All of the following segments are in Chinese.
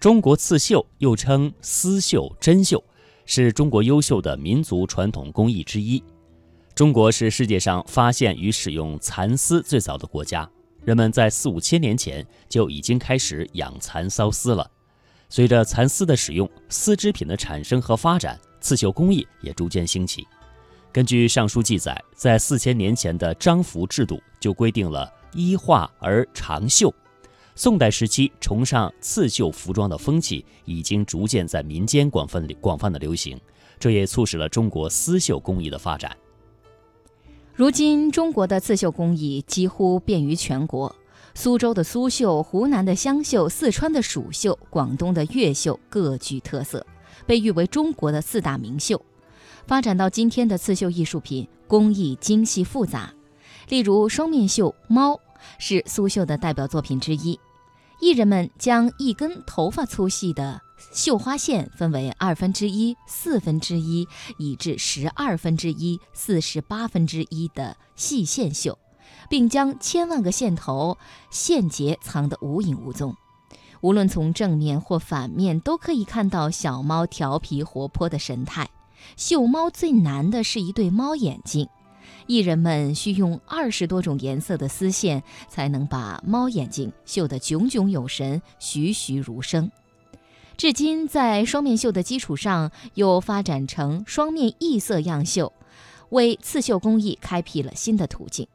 中国刺绣又称丝绣、针绣，是中国优秀的民族传统工艺之一。中国是世界上发现与使用蚕丝最早的国家，人们在四五千年前就已经开始养蚕缫丝了。随着蚕丝的使用，丝织品的产生和发展，刺绣工艺也逐渐兴起。根据《尚书》记载，在四千年前的章服制度就规定了衣化而长绣。宋代时期，崇尚刺绣服装的风气已经逐渐在民间广泛广泛的流行，这也促使了中国丝绣工艺的发展。如今，中国的刺绣工艺几乎遍于全国。苏州的苏绣、湖南的湘绣、四川的蜀绣、广东的越绣各具特色，被誉为中国的四大名绣。发展到今天的刺绣艺术品，工艺精细复杂。例如双面绣猫是苏绣的代表作品之一。艺人们将一根头发粗细的绣花线分为二分之一、四分之一，以至十二分之一、四十八分之一的细线绣。并将千万个线头、线结藏得无影无踪，无论从正面或反面，都可以看到小猫调皮活泼的神态。绣猫最难的是一对猫眼睛，艺人们需用二十多种颜色的丝线，才能把猫眼睛绣得炯炯有神、栩栩如生。至今，在双面绣的基础上，又发展成双面异色样绣，为刺绣工艺开辟了新的途径。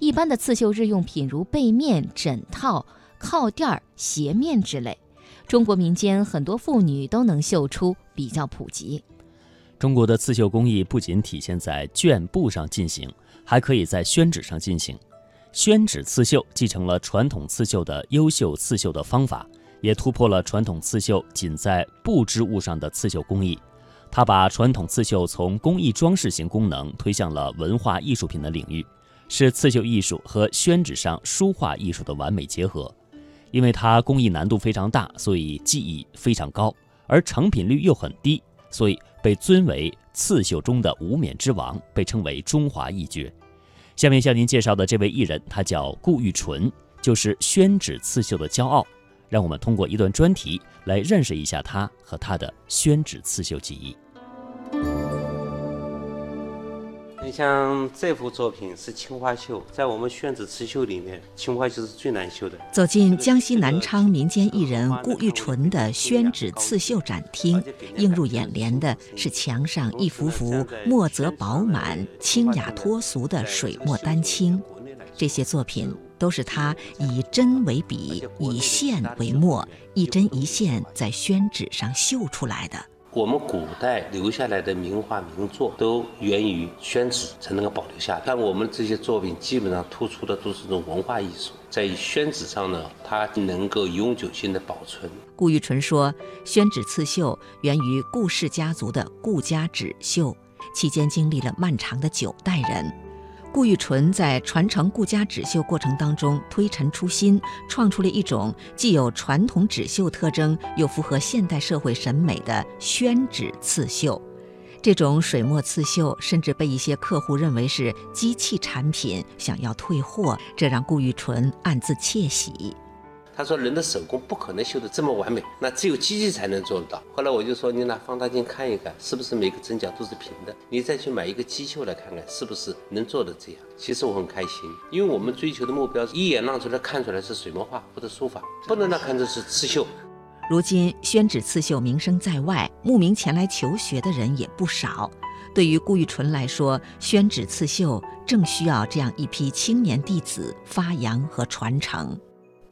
一般的刺绣日用品，如被面、枕套、靠垫、鞋面之类，中国民间很多妇女都能绣出，比较普及。中国的刺绣工艺不仅体现在绢布上进行，还可以在宣纸上进行。宣纸刺绣继承了传统刺绣的优秀刺绣的方法，也突破了传统刺绣仅在布织物上的刺绣工艺。它把传统刺绣从工艺装饰型功能推向了文化艺术品的领域。是刺绣艺术和宣纸上书画艺术的完美结合，因为它工艺难度非常大，所以技艺非常高，而成品率又很低，所以被尊为刺绣中的无冕之王，被称为中华一绝。下面向您介绍的这位艺人，他叫顾玉纯，就是宣纸刺绣的骄傲。让我们通过一段专题来认识一下他和他的宣纸刺绣技艺。你像这幅作品是青花绣，在我们宣纸刺绣里面，青花绣是最难绣的。走进江西南昌民间艺人顾玉纯的宣纸刺绣展厅，映入眼帘的是墙上一幅幅墨泽饱满、清雅脱俗的水墨丹青。这些作品都是他以针为笔，以线为墨，一针一线在宣纸上绣出来的。我们古代留下来的名画名作都源于宣纸才能够保留下来。但我们这些作品基本上突出的都是这种文化艺术，在宣纸上呢，它能够永久性的保存。顾玉纯说，宣纸刺绣源于顾氏家族的顾家纸绣，期间经历了漫长的九代人。顾玉纯在传承顾家纸绣过程当中推陈出新，创出了一种既有传统纸绣特征，又符合现代社会审美的宣纸刺绣。这种水墨刺绣甚至被一些客户认为是机器产品，想要退货，这让顾玉纯暗自窃喜。他说：“人的手工不可能绣得这么完美，那只有机器才能做得到。”后来我就说：“你拿放大镜看一看，是不是每个针脚都是平的？你再去买一个机绣来看看，是不是能做的这样？”其实我很开心，因为我们追求的目标一眼让出来看出来是水墨画或者书法，不能让看出是刺绣。如今宣纸刺绣名声在外，慕名前来求学的人也不少。对于顾玉纯来说，宣纸刺绣正需要这样一批青年弟子发扬和传承。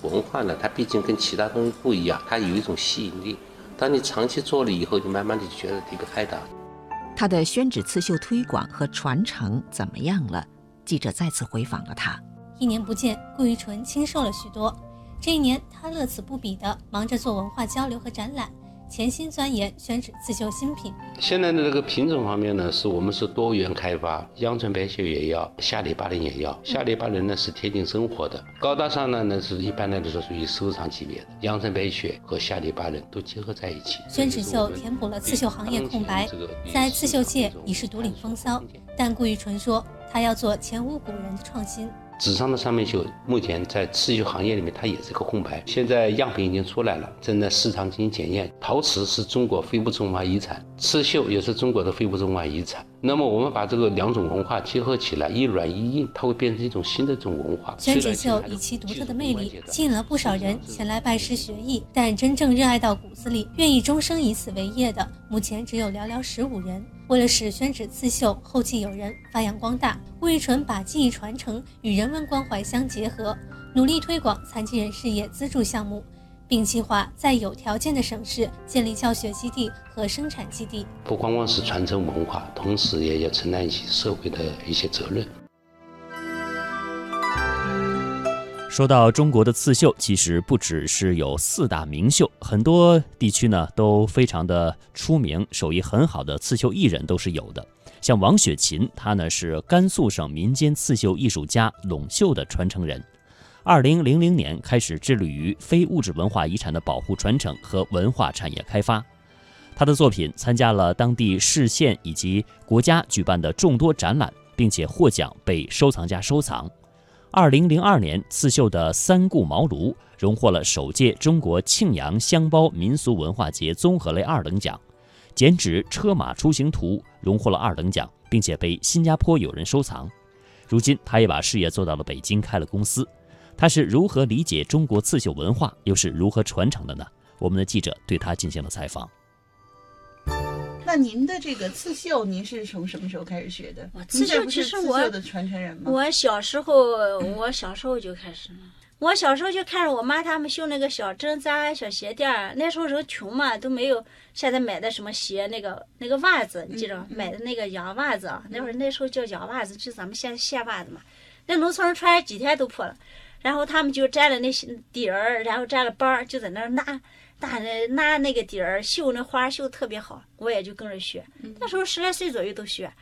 文化呢，它毕竟跟其他东西不一样，它有一种吸引力。当你长期做了以后，就慢慢的觉得离不开它。他的宣纸刺绣推广和传承怎么样了？记者再次回访了他。一年不见，顾玉纯清瘦了许多。这一年，他乐此不彼的忙着做文化交流和展览。潜心钻研宣纸刺绣新品。现在的这个品种方面呢，是我们是多元开发，阳春白雪也要，夏里巴人也要。夏里巴人呢是贴近生活的，高大上呢那是一般来说属于收藏级别的。阳春白雪和夏里巴人都结合在一起。宣纸绣填补了刺绣行业空白，在刺绣界已是独领风骚。但顾玉纯说，他要做前无古人的创新。纸上的三面绣，目前在刺绣行业里面它也是个空白。现在样品已经出来了，正在市场进行检验。陶瓷是中国非物质文化遗产，刺绣也是中国的非物质文化遗产。那么我们把这个两种文化结合起来，一软一硬，它会变成一种新的这种文化。宣纸绣以其独特的魅力，吸引了不少人前来拜师学艺，但真正热爱到骨子里，愿意终生以此为业的，目前只有寥寥十五人。为了使宣纸刺绣后继有人、发扬光大，顾玉纯把技艺传承与人文关怀相结合，努力推广残疾人事业资助项目，并计划在有条件的省市建立教学基地和生产基地。不光光是传承文化，同时也要承担起社会的一些责任。说到中国的刺绣，其实不只是有四大名绣，很多地区呢都非常的出名，手艺很好的刺绣艺人都是有的。像王雪琴，她呢是甘肃省民间刺绣艺术家陇绣的传承人。二零零零年开始致力于非物质文化遗产的保护传承和文化产业开发。他的作品参加了当地市县以及国家举办的众多展览，并且获奖被收藏家收藏。二零零二年刺绣的三顾茅庐荣获了首届中国庆阳香包民俗文化节综合类二等奖，剪纸车马出行图荣获了二等奖，并且被新加坡友人收藏。如今，他也把事业做到了北京，开了公司。他是如何理解中国刺绣文化，又是如何传承的呢？我们的记者对他进行了采访。那您的这个刺绣，您是从什么时候开始学的？刺绣其实我的传承人吗？我小时候，我小时候就开始了。我小时候就看着我妈他们绣那个小针扎、小鞋垫儿。那时候人穷嘛，都没有现在买的什么鞋，那个那个袜子，你记着买的那个洋袜子啊。那会儿那时候叫洋袜子，就咱们现在线袜子嘛。那农村人穿几天都破了。然后他们就粘了那些底儿，然后粘了帮儿，就在那儿拿。大人拿那个底儿绣那花绣特别好，我也就跟着学。那时候十来岁左右都学，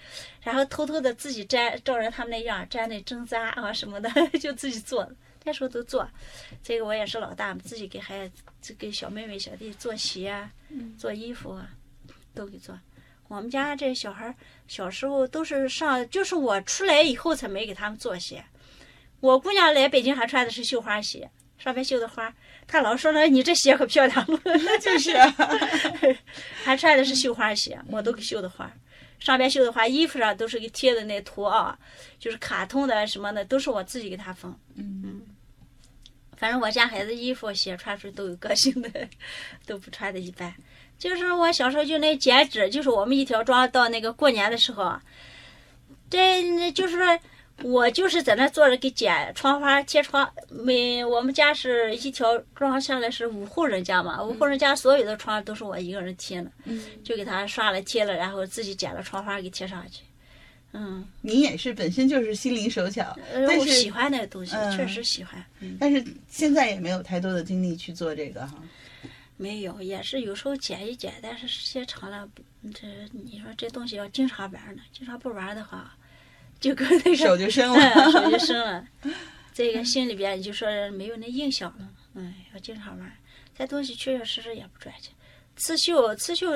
然后偷偷的自己粘，照着他们那样粘那针扎啊什么的，就自己做。那时候都做，这个我也是老大，自己给孩子、给小妹妹、小弟做鞋、做衣服啊，都给做。我们家这小孩小时候都是上，就是我出来以后才没给他们做鞋。我姑娘来北京还穿的是绣花鞋，上面绣的花。他老说呢，你这鞋可漂亮了，就是，还穿的是绣花鞋，我都给绣的花，上边绣的花，衣服上都是给贴的那图啊，就是卡通的什么的，都是我自己给他缝。嗯嗯，反正我家孩子衣服鞋穿出去都有个性的，都不穿的一般。就是我小时候就那剪纸，就是我们一条庄到那个过年的时候，这就是说。我就是在那坐着给剪窗花贴窗，每我们家是一条庄下来是五户人家嘛，五户人家所有的窗都是我一个人贴的，就给他刷了贴了，然后自己剪了窗花给贴上去。嗯，你也是本身就是心灵手巧，但是喜欢那个东西，确实喜欢。但是现在也没有太多的精力去做这个哈。没有，也是有时候剪一剪，但是时间长了，这你说这东西要经常玩呢，经常不玩的话。就跟那个手就伸了，手就伸了，这个心里边就说没有那印象了。嗯，要经常玩，这东西确确实实也不赚钱。刺绣，刺绣，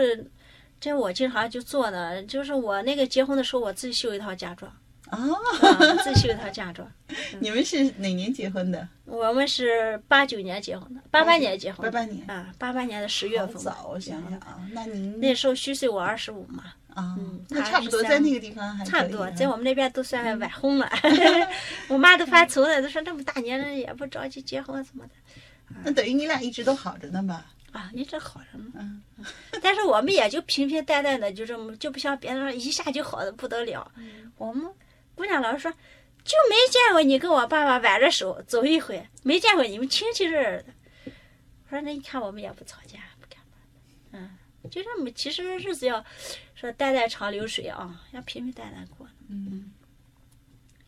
这我经常就做的，就是我那个结婚的时候，我自己绣一套嫁妆。哦，自己绣一套嫁妆。你们是哪年结婚的？我们是八九年结婚的，八八年结婚。八八年啊，八八年的十月份。早，我想想啊，那您那时候虚岁我二十五嘛。啊，那差不多在那个地方还差不多，在我们那边都算晚婚了。我妈都发愁了，都说这么大年龄也不着急结婚什么的。那等于你俩一直都好着呢吧？啊，一直好着呢。嗯。但是我们也就平平淡淡的，就这么就不像别人一下就好的不得了。我们姑娘老是说，就没见过你跟我爸爸挽着手走一回，没见过你们亲戚热热的。我说那你看我们也不吵架。就这么，其实日子要说淡淡长流水啊，要平平淡淡过。嗯，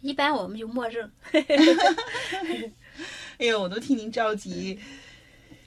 一般我们就默认。哎呦，我都替您着急。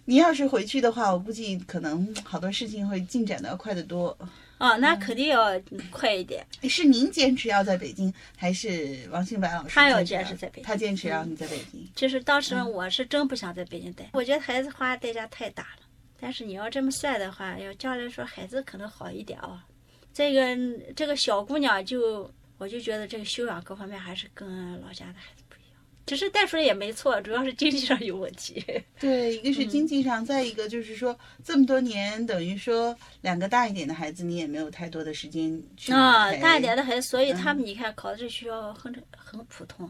您要是回去的话，我估计可能好多事情会进展的要快得多。哦，那肯定要快一点。是您坚持要在北京，还是王兴白老师？他要坚持在北京。他坚持让你在北京。就是当时我是真不想在北京待，我觉得孩子花的代价太大了。但是你要这么算的话，要将来说孩子可能好一点啊。这个这个小姑娘就，我就觉得这个修养各方面还是跟老家的孩子不一样。其实带出来也没错，主要是经济上有问题。对，一个是嗯经济上，再一个就是说这么多年，等于说两个大一点的孩子，你也没有太多的时间去啊，陪大一点的孩子，所以他嗯们你看考的这学校很很普通。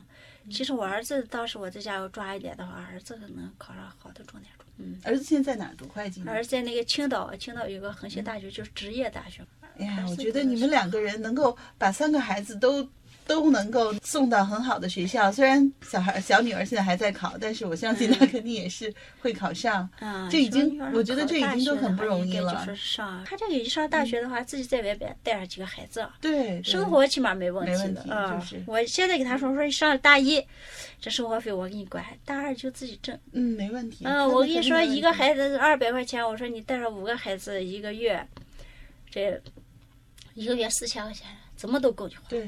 其实我儿子当时我在家要抓一点的话，儿子可能考上好的重点中。嗯，儿子现在在哪儿读会计呢？儿子在那个青岛，青岛有个恒星大学，就是职业大学。哎呀，我觉得你们两个人能够把三个孩子都都能够送到很好的学校，虽然小孩小女儿现在还在考，但是我相信她肯定也是会考上。啊，这已经我觉得这已经都很不容易了嗯就是上他这个一上大学的话，自己在外边带上几个孩子啊，对，对生活起码没问题没问题的啊。就是我现在给她说说，你上大一，这生活费我给你管，大二就自己挣。嗯，没问题。嗯，我跟你说，一个孩子二百块钱，我说你带上五个孩子，一个月，这一个月四千块钱，怎么都够你花。对。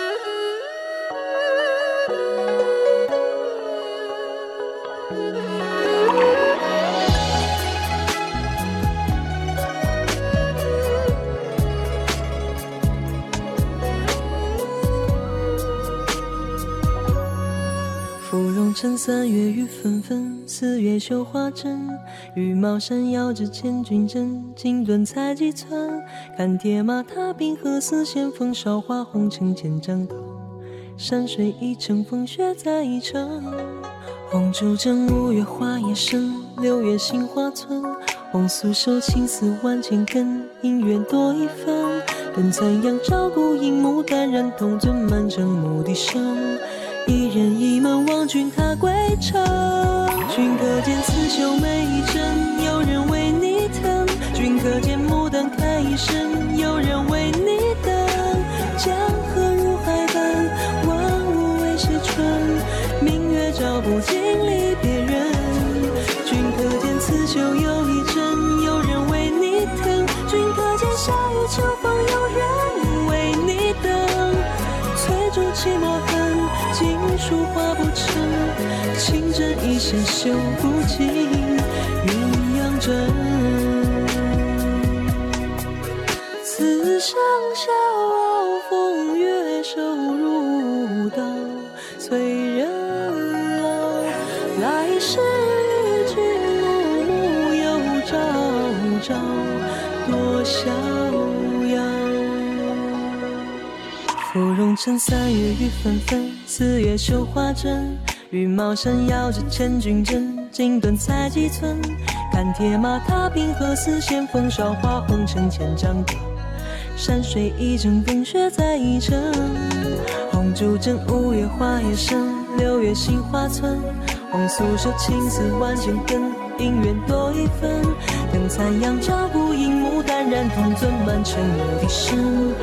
三月雨纷纷，四月绣花针。羽毛扇摇着千军阵，金盾采几寸。看铁马踏冰河，似线风韶华红尘千丈头。山水一程，风雪再一程。红烛正，五月花叶深，六月杏花村。红酥手，青丝万千根，姻缘多一分。等残阳照孤影，牡丹染铜樽，满城牧笛声。人倚门望君踏归程，君可见刺绣每一针，有人为你疼；君可见牡丹开一生，有人为你等。江针一线绣不尽鸳鸯枕。此生笑傲风月，瘦如刀，催人老。来世与君暮暮又朝朝，多逍遥。芙蓉城三月雨纷纷，四月绣花针。羽毛扇摇着千军阵，金盾采几寸。看铁马踏冰河，似线风韶华红尘千丈高。山水一程，风雪再一程。红烛正，五月花叶深，六月杏花村。红酥手，青丝万千根，姻缘多一分。等残阳照孤影，牡丹染铜樽，满城牧笛声。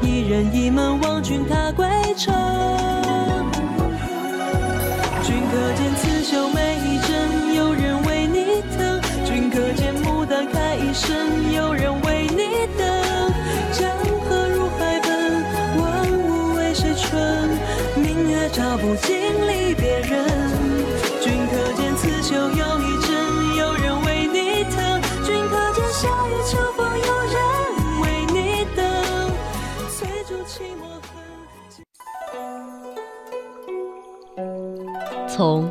一人一门望君踏归程。见刺绣每一针，有人为你疼；君可见牡丹开一生，有人为你等。江河入海奔，万物为谁春？明月照不尽离别人。君可见刺绣有一针，有人为你疼；君可见夏雨秋风，有人为你等。翠竹泣墨痕。从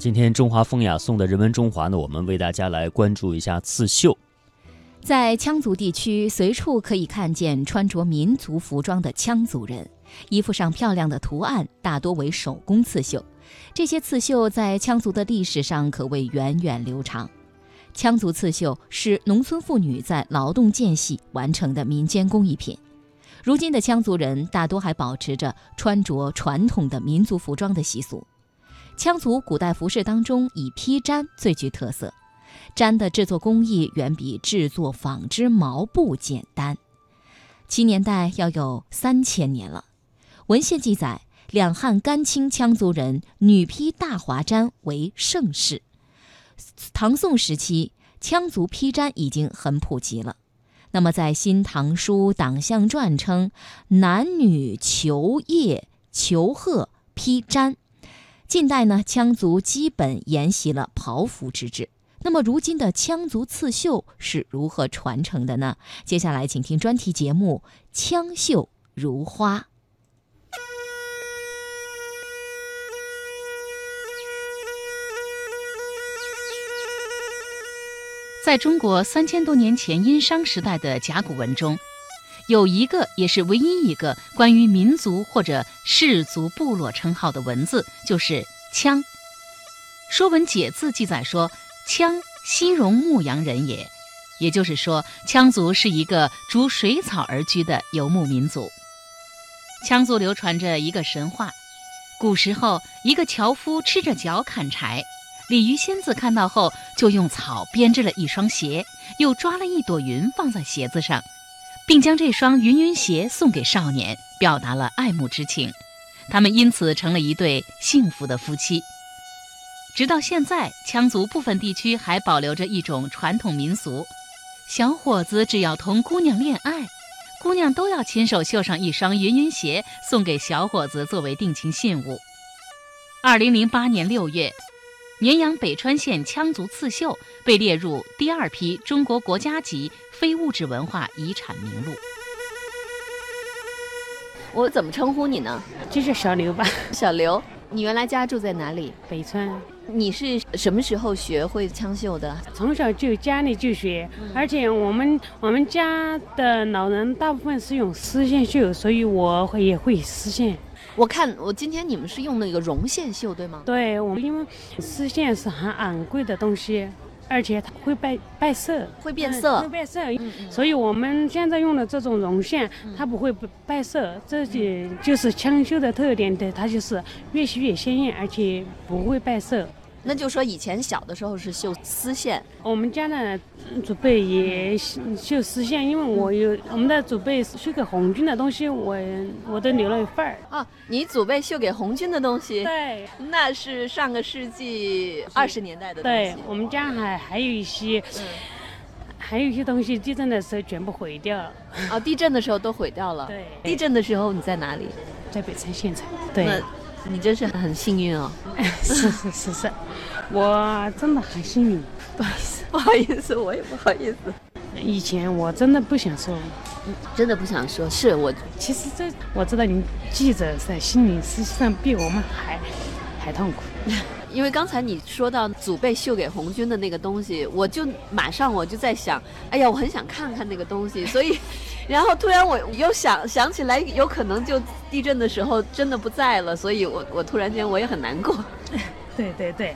今天中华风雅颂的人文中华呢，我们为大家来关注一下刺绣。在羌族地区，随处可以看见穿着民族服装的羌族人，衣服上漂亮的图案大多为手工刺绣。这些刺绣在羌族的历史上可谓源远流长。羌族刺绣是农村妇女在劳动间隙完成的民间工艺品。如今的羌族人大多还保持着穿着传统的民族服装的习俗。羌族古代服饰当中，以披毡最具特色。毡的制作工艺远比制作纺织毛布简单，其年代要有三千年了。文献记载，两汉甘青羌族人女披大华毡为盛事。唐宋时期，羌族披毡已经很普及了。那么，在《新唐书·党项传》称，男女裘叶、裘褐披毡。近代呢，羌族基本沿袭了袍服之制。那么，如今的羌族刺绣是如何传承的呢？接下来，请听专题节目《羌绣如花》。在中国三千多年前殷商时代的甲骨文中，有一个也是唯一一个关于民族或者氏族部落称号的文字，就是“羌”。《说文解字》记载说：“羌，西戎牧羊人也。”也就是说，羌族是一个逐水草而居的游牧民族。羌族流传着一个神话：古时候，一个樵夫吃着脚砍柴。鲤鱼仙子看到后，就用草编织了一双鞋，又抓了一朵云放在鞋子上，并将这双云云鞋送给少年，表达了爱慕之情。他们因此成了一对幸福的夫妻。直到现在，羌族部分地区还保留着一种传统民俗：小伙子只要同姑娘恋爱，姑娘都要亲手绣上一双云云鞋送给小伙子作为定情信物。二零零八年六月。绵阳北川县羌族刺绣被列入第二批中国国家级非物质文化遗产名录。我怎么称呼你呢？就是小刘吧。小刘，你原来家住在哪里？北川。你是什么时候学会羌绣的？从小就家里就学，而且我们我们家的老人大部分是用丝线绣，所以我会也会丝线。我看我今天你们是用那个绒线绣对吗？对，我们因为丝线是很昂贵的东西，而且它会败败色，会变色，会变色，所以我们现在用的这种绒线，它不会败色，这就就是枪绣的特点的，它就是越绣越鲜艳，而且不会败色。那就说以前小的时候是绣丝线，我们家的祖辈也绣丝线，因为我有我们的祖辈绣给红军的东西，我我都留了一份儿。啊，你祖辈绣给红军的东西？对，那是上个世纪二十年代的东西。对，我们家还还有一些，还有一些东西，地震的时候全部毁掉了。哦，地震的时候都毁掉了。对，地震的时候你在哪里？在北川县城。对。你真是很幸运哦！是是是是，我真的很幸运。不好意思，不好意思，我也不好意思。以前我真的不想说，真的不想说。是我，其实这我知道，你记者在心里实际上比我们还还痛苦。因为刚才你说到祖辈绣给红军的那个东西，我就马上我就在想，哎呀，我很想看看那个东西，所以。然后突然我又想想起来，有可能就地震的时候真的不在了，所以我我突然间我也很难过。对对对，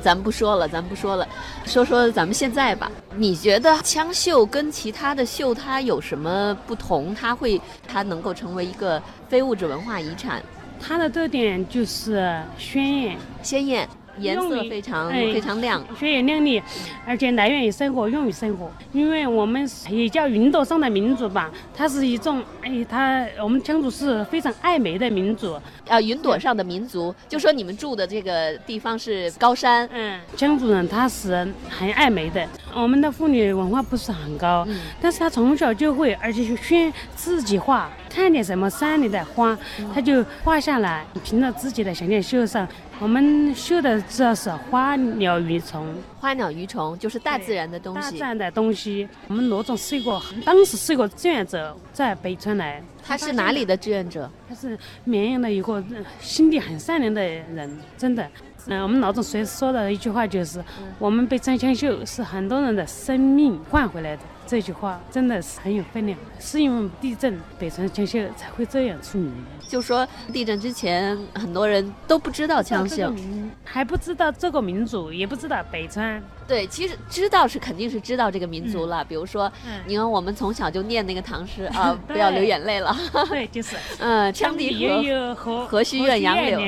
咱不说了，咱不说了，说说咱们现在吧。你觉得枪绣跟其他的绣它有什么不同？它会它能够成为一个非物质文化遗产？它的特点就是鲜艳，鲜艳。颜色非常非常亮，鲜艳亮丽，而且来源于生活，用于生活。因为我们也叫云朵上的民族吧，它是一种哎，它我们羌族是非常爱美的民族。啊，云朵上的民族，就说你们住的这个地方是高山。嗯，羌族人他是很爱美的。我们的妇女文化不是很高，但是她从小就会，而且就选自己画，看点什么山里的花，她就画下来，凭着自己的想象绣上。我们绣的主要是花鸟鱼虫，花鸟鱼虫就是大自然的东西。大自然的东西，我们罗总是一个，当时是一个志愿者，在北川来。他是哪里的志愿者？他是绵阳的一个心地很善良的人，真的。嗯，我们老总随时说的一句话就是，我们被张香秀是很多人的生命换回来的。这句话真的是很有分量，是因为地震，北川枪绣才会这样出名。就说地震之前，很多人都不知道枪绣，还不知道这个民族，也不知道北川。对，其实知道是肯定是知道这个民族了。比如说，你看我们从小就念那个唐诗啊，不要流眼泪了。对，就是。嗯，羌笛何何须怨杨柳，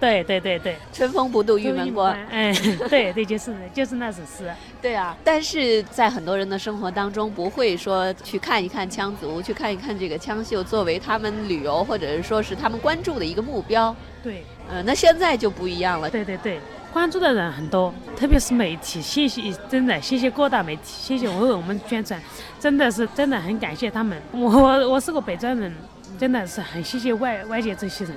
对对对对，春风不度玉门关。哎，对对，就是就是那首诗。对啊，但是在很多人的生活当中，不会说去看一看羌族，去看一看这个羌绣，作为他们旅游或者是说是他们关注的一个目标。对，呃，那现在就不一样了。对对对，关注的人很多，特别是媒体，谢谢，真的谢谢各大媒体，谢谢为我们宣传，真的是真的很感谢他们。我我是个北川人，真的是很谢谢外外界这些人。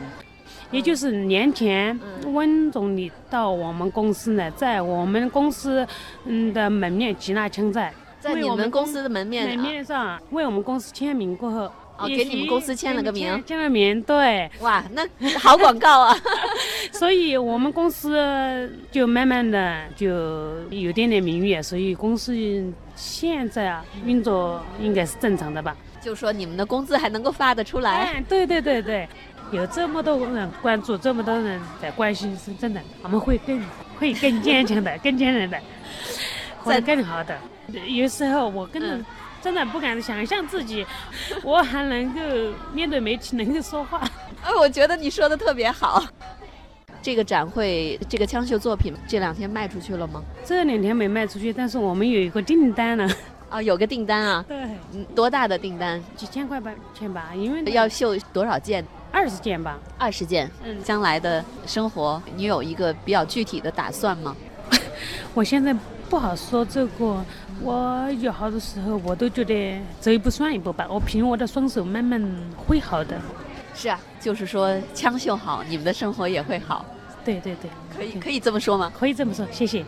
也就是年前，温总理到我们公司呢，在我们公司嗯的门面接纳签在，在你们公司的门面门面上为我们公司签名过后，哦，给你们公司签了个名，签了名，对，哇，那好广告啊！所以我们公司就慢慢的就有点点名誉，所以公司现在啊运作应该是正常的吧？就说你们的工资还能够发得出来？对对对对。有这么多人关注，这么多人在关心，是真的，我们会更会更坚强的，更坚韧的，会更好的。有时候我根本真的不敢想象自己，我还能够面对媒体能够说话。哎，我觉得你说的特别好。这个展会，这个枪绣作品这两天卖出去了吗？这两天没卖出去，但是我们有一个订单了。啊，有个订单啊？对。多大的订单？几千块吧，千吧，因为要绣多少件？二十件吧，二十件。嗯，将来的生活，你有一个比较具体的打算吗？我现在不好说这个，我有好多时候我都觉得走一步算一步吧。我凭我的双手慢慢会好的。是啊，就是说枪绣好，你们的生活也会好。对对对，可以可以这么说吗？可以这么说，谢谢。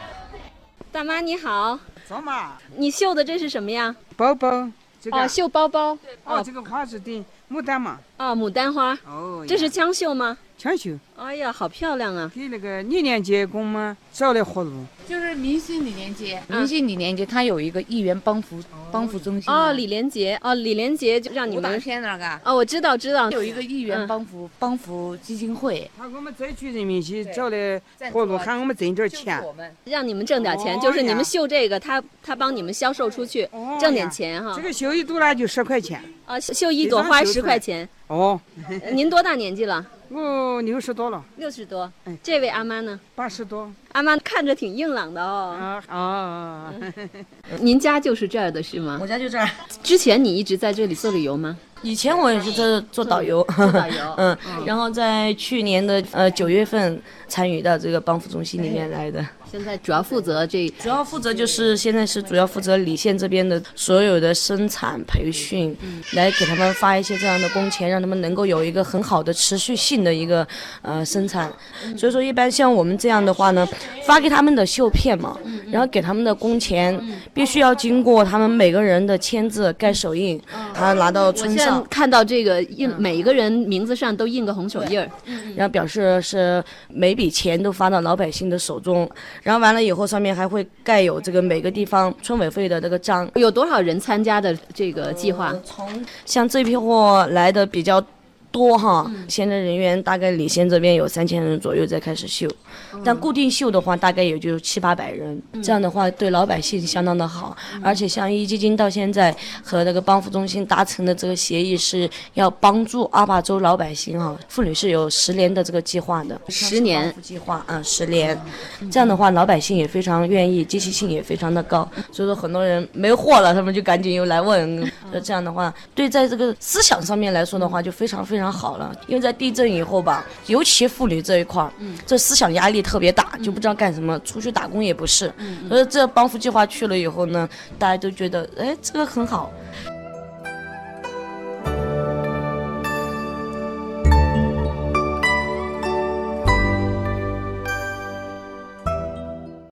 大妈你好，走嘛？你绣的这是什么呀？包包。哦，绣包包。哦，这个花是的。牡丹嘛，啊，牡丹花，哦，这是江绣吗？枪绣。哎呀，好漂亮啊！给那个李连杰工嘛找的活路。就是明星李连杰，明星李连杰他有一个艺员帮扶帮扶中心。哦，李连杰，哦，李连杰就让你们。片那个。哦，我知道，知道。有一个艺员帮扶帮扶基金会。他给我们灾区人民去找的活路，喊我们挣点钱。让你们挣点钱，就是你们绣这个，他他帮你们销售出去，挣点钱哈。这个绣一朵呢就十块钱。啊，绣一朵花十块钱。哦。您多大年纪了？我六十多了，六十多。这位阿妈呢？八十多。阿妈看着挺硬朗的哦。啊啊！您家就是这儿的是吗？我家就这儿。之前你一直在这里做旅游吗？以前我也是在做导游。做导游。嗯，然后在去年的呃九月份参与到这个帮扶中心里面来的。现在主要负责这，主要负责就是现在是主要负责理县这边的所有的生产培训，来给他们发一些这样的工钱，让他们能够有一个很好的持续性的一个呃生产。所以说，一般像我们这样的话呢，发给他们的绣片嘛，然后给他们的工钱，必须要经过他们每个人的签字盖手印，他拿到村上看到这个印，每一个人名字上都印个红手印儿，然后表示是每笔钱都发到老百姓的手中。然后完了以后，上面还会盖有这个每个地方村委会的这个章。有多少人参加的这个计划？从像这批货来的比较。多哈，现在人员大概李县这边有三千人左右在开始绣，但固定绣的话大概也就七八百人，这样的话对老百姓相当的好。而且像壹基金到现在和那个帮扶中心达成的这个协议是要帮助阿坝州老百姓哈，妇女是有十年的这个计划的，十年。计划嗯，十年，这样的话老百姓也非常愿意，积极性也非常的高，所以说很多人没货了，他们就赶紧又来问，那这样的话对在这个思想上面来说的话就非常非常。好了，因为在地震以后吧，尤其妇女这一块儿，这思想压力特别大，就不知道干什么，出去打工也不是。所以这帮扶计划去了以后呢，大家都觉得，哎，这个很好。